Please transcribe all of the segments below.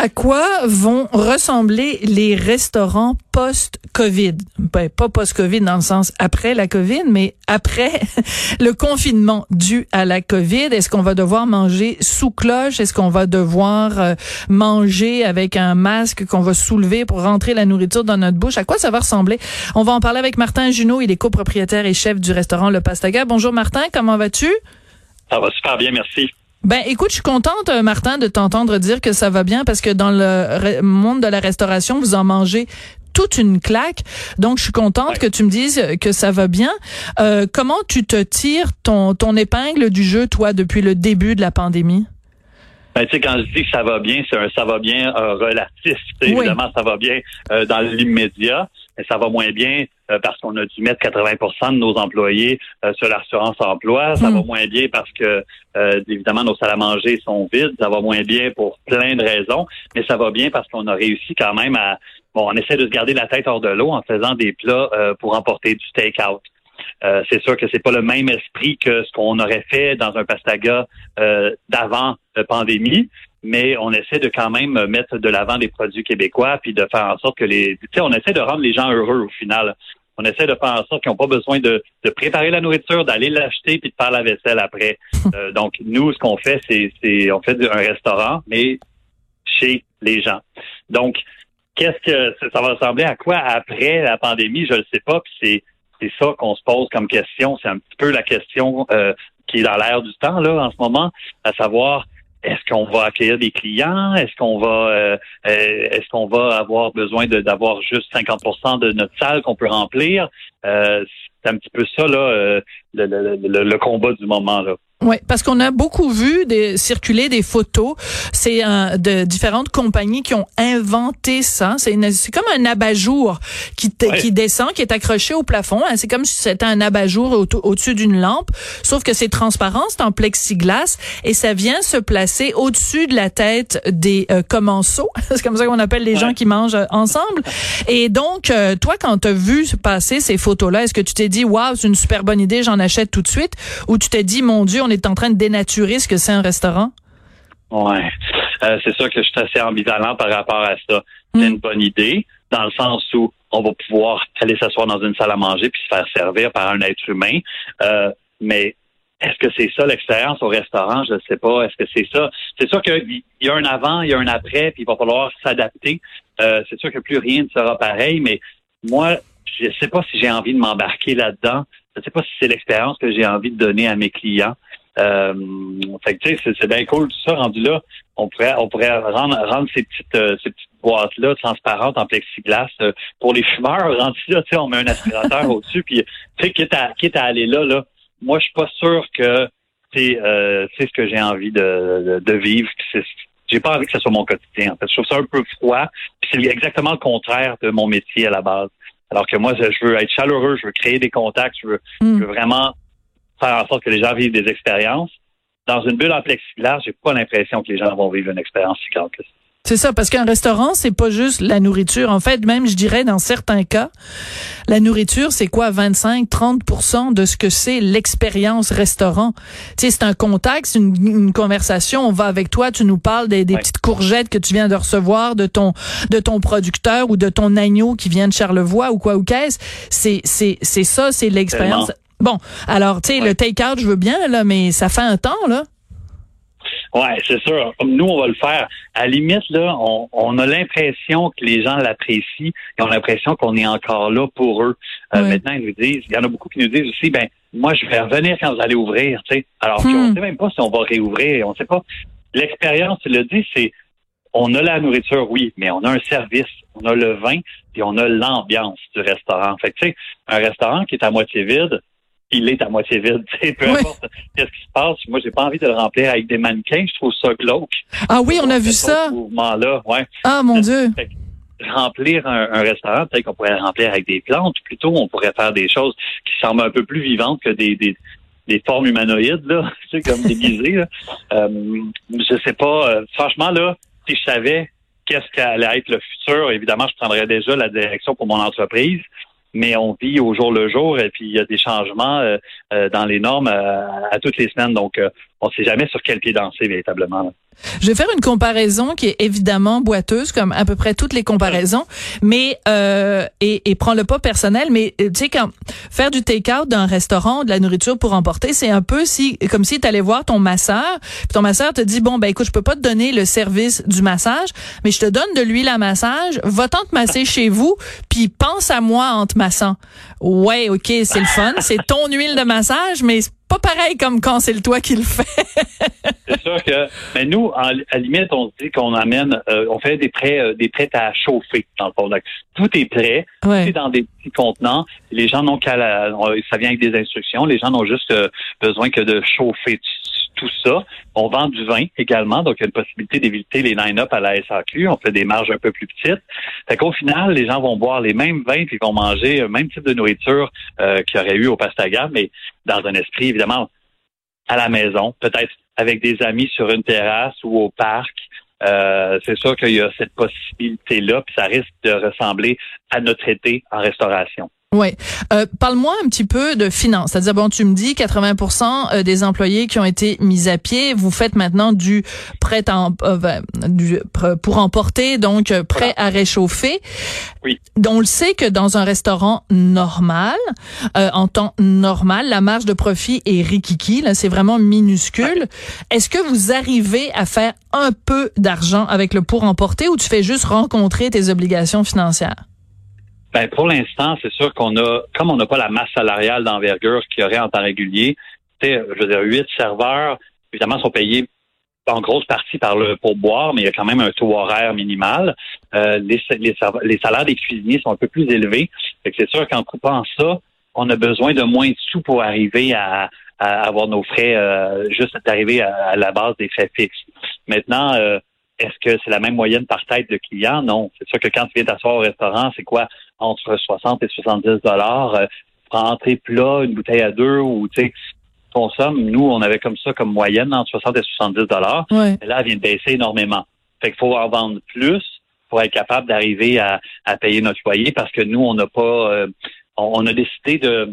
À quoi vont ressembler les restaurants post-COVID? Ben, pas post-COVID dans le sens après la COVID, mais après le confinement dû à la COVID. Est-ce qu'on va devoir manger sous cloche? Est-ce qu'on va devoir euh, manger avec un masque qu'on va soulever pour rentrer la nourriture dans notre bouche? À quoi ça va ressembler? On va en parler avec Martin Junot. Il est copropriétaire et chef du restaurant Le Pastaga. Bonjour Martin, comment vas-tu? Ça va super bien, merci. Ben, écoute, je suis contente, euh, Martin, de t'entendre dire que ça va bien parce que dans le monde de la restauration, vous en mangez toute une claque. Donc, je suis contente que tu me dises que ça va bien. Euh, comment tu te tires ton, ton épingle du jeu, toi, depuis le début de la pandémie? Ben, tu sais, quand je dis que ça va bien, c'est un ça va bien euh, relatif. Évidemment, ça va bien euh, dans l'immédiat, ça va moins bien euh, parce qu'on a dû mettre 80% de nos employés sur l'assurance emploi. Ça va hmm. moins bien parce que, évidemment, nos salles à manger sont vides. Ça va moins bien pour plein de raisons, mais ça va bien parce qu'on a réussi quand même à... Bon, on essaie de se garder la tête hors de l'eau en faisant des plats pour emporter du take-out. Euh, c'est sûr que c'est pas le même esprit que ce qu'on aurait fait dans un pastaga euh, d'avant la pandémie, mais on essaie de quand même mettre de l'avant des produits québécois puis de faire en sorte que les, tu sais, on essaie de rendre les gens heureux au final. On essaie de faire en sorte qu'ils n'ont pas besoin de, de, préparer la nourriture, d'aller l'acheter puis de faire la vaisselle après. Euh, donc nous, ce qu'on fait, c'est, c'est on fait un restaurant, mais chez les gens. Donc qu'est-ce que ça va ressembler à quoi après la pandémie? Je ne sais pas. Puis c'est c'est ça qu'on se pose comme question. C'est un petit peu la question euh, qui est dans l'air du temps là en ce moment, à savoir est-ce qu'on va accueillir des clients? Est-ce qu'on va euh, euh, est-ce qu'on va avoir besoin d'avoir juste 50% de notre salle qu'on peut remplir? c'est un petit peu ça là, le, le, le, combat du moment là. Oui, parce qu'on a beaucoup vu des, circuler des photos. C'est de différentes compagnies qui ont inventé ça. C'est comme un abat-jour qui, qui descend, qui est accroché au plafond. Hein. C'est comme si c'était un abat-jour au-dessus d'une lampe, sauf que c'est transparent, c'est en plexiglas et ça vient se placer au-dessus de la tête des euh, commensaux. c'est comme ça qu'on appelle les gens qui mangent euh, ensemble. Et donc, euh, toi, quand tu as vu passer ces photos-là, est-ce que tu t'es dit, waouh, c'est une super bonne idée, j'en achète tout de suite, ou tu t'es dit, mon Dieu, on est en train de dénaturer ce que c'est un restaurant? Oui. Euh, c'est sûr que je suis assez ambivalent par rapport à ça. C'est hmm. une bonne idée, dans le sens où on va pouvoir aller s'asseoir dans une salle à manger puis se faire servir par un être humain. Euh, mais est-ce que c'est ça l'expérience au restaurant? Je ne sais pas. Est-ce que c'est ça? C'est sûr qu'il y a un avant, il y a un après, puis il va falloir s'adapter. Euh, c'est sûr que plus rien ne sera pareil, mais moi, je ne sais pas si j'ai envie de m'embarquer là-dedans. Je ne sais pas si c'est l'expérience que j'ai envie de donner à mes clients. Euh, fait tu sais, c'est bien cool tout ça rendu là. On pourrait, on pourrait rendre, rendre ces petites, euh, ces petites boîtes là transparentes en plexiglas euh, pour les fumeurs. Rendu là, tu sais, on met un aspirateur au-dessus, puis tu sais, quitte à, quitte à aller là, là. Moi, je suis pas sûr que c'est, euh, c'est ce que j'ai envie de, de, de vivre. J'ai pas envie que ce soit mon quotidien. En fait, je trouve ça un peu froid. Puis c'est exactement le contraire de mon métier à la base. Alors que moi, je veux être chaleureux, je veux créer des contacts, je veux, je veux mm. vraiment faire en sorte que les gens vivent des expériences. Dans une bulle en plexiglas, j'ai pas l'impression que les gens vont vivre une expérience si grande que ça. C'est ça, parce qu'un restaurant, c'est pas juste la nourriture. En fait, même, je dirais, dans certains cas, la nourriture, c'est quoi, 25, 30 de ce que c'est l'expérience restaurant? Tu sais, c'est un contact, c'est une, conversation. On va avec toi, tu nous parles des, petites courgettes que tu viens de recevoir de ton, de ton producteur ou de ton agneau qui vient de Charlevoix ou quoi ou qu'est-ce. C'est, c'est, c'est ça, c'est l'expérience. Bon, alors, tu sais, le take-out, je veux bien, là, mais ça fait un temps, là. Ouais, c'est sûr. Nous, on va le faire. À la limite, là, on, a l'impression que les gens l'apprécient et on a l'impression qu'on est encore là pour eux. Euh, maintenant, ils nous disent, il y en a beaucoup qui nous disent aussi, ben, moi, je vais revenir quand vous allez ouvrir, tu sais. Alors qu'on ne hmm. sait même pas si on va réouvrir, on ne sait pas. L'expérience, tu l'as dit, c'est, on a la nourriture, oui, mais on a un service, on a le vin, et on a l'ambiance du restaurant. Fait que, tu sais, un restaurant qui est à moitié vide, il est à moitié vide. Peu importe qu'est-ce qui se passe, moi, j'ai pas envie de le remplir avec des mannequins. Je trouve ça glauque. Ah oui, on a vu ça. Mouvement-là, ouais. Ah mon Dieu. remplir un, restaurant, peut-être qu'on pourrait le remplir avec des plantes. Plutôt, on pourrait faire des choses qui semblent un peu plus vivantes que des, des, des formes humanoïdes, là, tu sais, comme déguisées. Là. Euh, je sais pas. Euh, franchement, là, si je savais qu'est-ce qu'allait être le futur, évidemment, je prendrais déjà la direction pour mon entreprise. Mais on vit au jour le jour et puis il y a des changements dans les normes à toutes les semaines. Donc, on ne sait jamais sur quel pied danser véritablement. Je vais faire une comparaison qui est évidemment boiteuse, comme à peu près toutes les comparaisons, mais euh, et, et prends-le pas personnel, mais euh, tu sais quand faire du take-out d'un restaurant, de la nourriture pour emporter, c'est un peu si comme si tu allais voir ton masseur, puis ton masseur te dit bon ben écoute, je peux pas te donner le service du massage, mais je te donne de l'huile à massage, va-t'en te masser chez vous, puis pense à moi en te massant. Ouais, OK, c'est le fun, c'est ton huile de massage, mais pas pareil comme quand c'est le toi qui le fait. c'est sûr que, mais nous, à la limite, on se dit qu'on amène, euh, on fait des prêts, euh, des prêts à chauffer dans le fond. tout est prêt, tout est dans des petits contenants. Les gens n'ont qu'à, ça vient avec des instructions. Les gens n'ont juste euh, besoin que de chauffer tout ça. On vend du vin également, donc il y a une possibilité d'éviter les line-up à la SAQ. On fait des marges un peu plus petites. Fait qu'au final, les gens vont boire les mêmes vins puis vont manger le même type de nourriture euh, qu'il y aurait eu au Pastaga, mais dans un esprit évidemment à la maison, peut-être avec des amis sur une terrasse ou au parc. Euh, c'est sûr qu'il y a cette possibilité-là, puis ça risque de ressembler à notre été en restauration. Oui. Euh, Parle-moi un petit peu de finances. C'est-à-dire, bon, tu me dis 80 euh, des employés qui ont été mis à pied. Vous faites maintenant du prêt en, euh, du, pour emporter, donc euh, prêt à réchauffer. Oui. On le sait que dans un restaurant normal, en temps normal, la marge de profit est rikiki. Là, c'est vraiment minuscule. Est-ce que vous arrivez à faire un peu d'argent avec le pour emporter ou tu fais juste rencontrer tes obligations financières? Ben, pour l'instant, c'est sûr qu'on a, comme on n'a pas la masse salariale d'envergure qu'il y aurait en temps régulier, je veux dire, huit serveurs, évidemment, sont payés en grosse partie par le pourboire, mais il y a quand même un taux horaire minimal. Euh, les, salaires des cuisiniers sont un peu plus élevés. C'est sûr qu'en coupant ça, on a besoin de moins de sous pour arriver à, avoir nos frais, euh, juste d'arriver à, la base des frais fixes. Maintenant, euh, est-ce que c'est la même moyenne par tête de client? Non. C'est sûr que quand tu viens t'asseoir au restaurant, c'est quoi? Entre 60 et 70 dollars. Euh, pour entrer plat, une bouteille à deux ou, tu sais, consomme. Nous, on avait comme ça comme moyenne entre 60 et 70 dollars. Ouais. Là, elle vient de baisser énormément. Fait qu'il faut en vendre plus pour être capable d'arriver à, payer notre loyer parce que nous, on n'a pas... Euh, on, a décidé de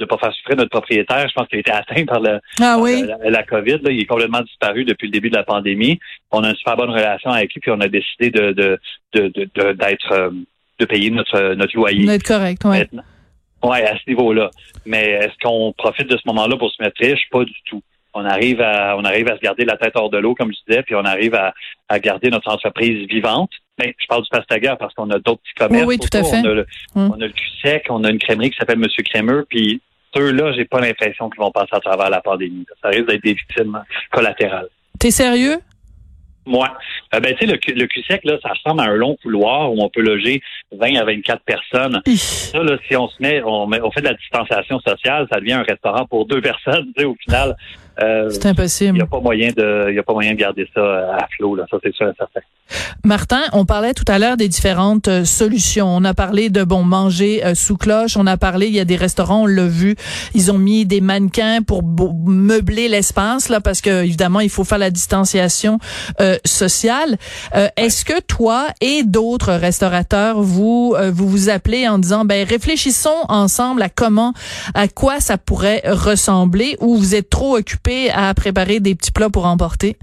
ne pas faire souffrir notre propriétaire. Je pense qu'il a été atteint par, le, ah la, COVID. Là. Il est complètement disparu depuis le début de la pandémie. On a une super bonne relation avec lui, puis on a décidé de d'être euh, de, payer notre notre loyer. D'être correct, oui. Oui, à ce niveau-là. Mais est-ce qu'on profite de ce moment-là pour se mettre riche? Pas du tout. On arrive à on arrive à se garder la tête hors de l'eau, comme je disais, puis on arrive à, à garder notre entreprise vivante. Mais je parle du Pastaga parce qu'on a d'autres petits commerces. Oui, tout à fait. On a, le, hum. on a le cul-sec, on a une crèmerie qui s'appelle Monsieur Crémeux, puis ceux-là, j'ai pas l'impression qu'ils vont passer à travers la pandémie. Ça risque d'être des victimes collatérales. T'es sérieux? Moi, euh, ben tu sais le, le cul-sec là, ça ressemble à un long couloir où on peut loger 20 à 24 personnes. Ça là, si on se met, on, met, on fait de la distanciation sociale, ça devient un restaurant pour deux personnes. Tu sais, au final, euh, c'est impossible. Il n'y a pas moyen de, il y a pas moyen de garder ça à flot là. Ça c'est sûr et certain. Martin, on parlait tout à l'heure des différentes euh, solutions. On a parlé de bon manger euh, sous cloche. On a parlé, il y a des restaurants, on l'a vu, ils ont mis des mannequins pour meubler l'espace là, parce que évidemment il faut faire la distanciation euh, sociale. Est-ce que toi et d'autres restaurateurs vous vous vous appelez en disant ben réfléchissons ensemble à comment, à quoi ça pourrait ressembler, ou vous êtes trop occupés à préparer des petits plats pour emporter?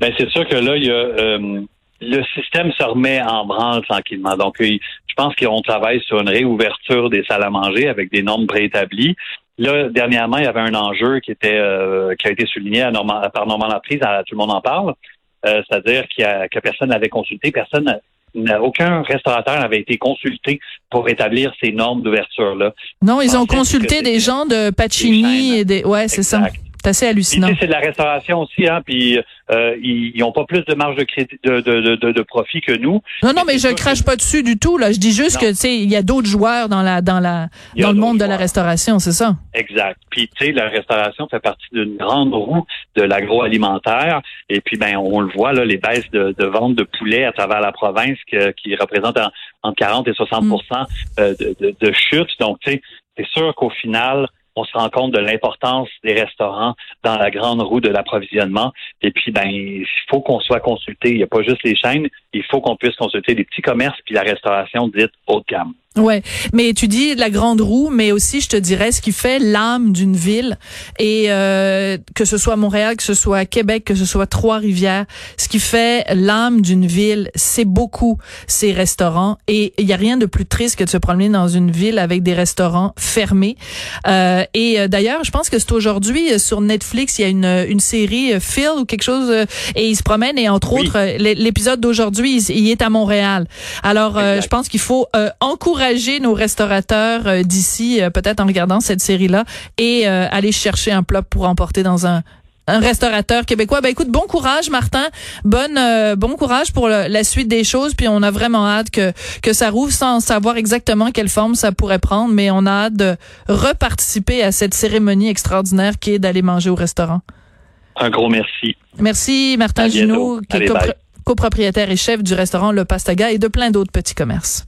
Ben c'est sûr que là, il y a euh, le système se remet en branle tranquillement. Donc, je pense qu'on travaille sur une réouverture des salles à manger avec des normes préétablies. Là, dernièrement, il y avait un enjeu qui était euh, qui a été souligné à par Normand Laprise, tout le monde en parle, euh, c'est-à-dire a, que personne n'avait consulté, personne aucun restaurateur n'avait été consulté pour établir ces normes d'ouverture là. Non, ils ont consulté des gens de Pacini et des ouais, c'est ça. C'est assez hallucinant. C'est de la restauration aussi, hein, puis euh, ils n'ont pas plus de marge de crédit, de, de, de, de, profit que nous. Non, non, mais je crache pas dessus du tout. Là, je dis juste que tu sais, il y a d'autres joueurs dans la dans la dans le monde de la restauration, c'est ça? Exact. Puis tu sais, la restauration fait partie d'une grande roue de l'agroalimentaire. Et puis ben, on le voit là, les baisses de, de vente de poulet à travers la province qui représentent entre 40 et 60 mm. euh, de, de, de chute. Donc tu sais, c'est sûr qu'au final on se rend compte de l'importance des restaurants dans la grande roue de l'approvisionnement. Et puis, ben, il faut qu'on soit consulté. Il n'y a pas juste les chaînes. Il faut qu'on puisse consulter les petits commerces puis la restauration dite haut de gamme. Ouais, mais tu dis la grande roue, mais aussi je te dirais ce qui fait l'âme d'une ville. Et euh, que ce soit Montréal, que ce soit Québec, que ce soit Trois-Rivières, ce qui fait l'âme d'une ville, c'est beaucoup ces restaurants. Et il y a rien de plus triste que de se promener dans une ville avec des restaurants fermés. Euh, et euh, d'ailleurs, je pense que c'est aujourd'hui euh, sur Netflix, il y a une une série Phil ou quelque chose et il se promène. Et entre autres l'épisode d'aujourd'hui, il, est à Montréal. Alors je pense qu'il faut encourager nos restaurateurs euh, d'ici, euh, peut-être en regardant cette série-là, et euh, aller chercher un plat pour emporter dans un un restaurateur québécois. Ben écoute, bon courage Martin, bonne bon courage pour la suite des choses. Puis on a vraiment hâte que que ça rouvre sans savoir exactement quelle forme ça pourrait prendre, mais on a hâte de reparticiper à cette cérémonie extraordinaire qui est d'aller manger au restaurant. Un gros merci. Merci Martin Junot, qui est copropriétaire et chef du restaurant Le Pastaga et de plein d'autres petits commerces.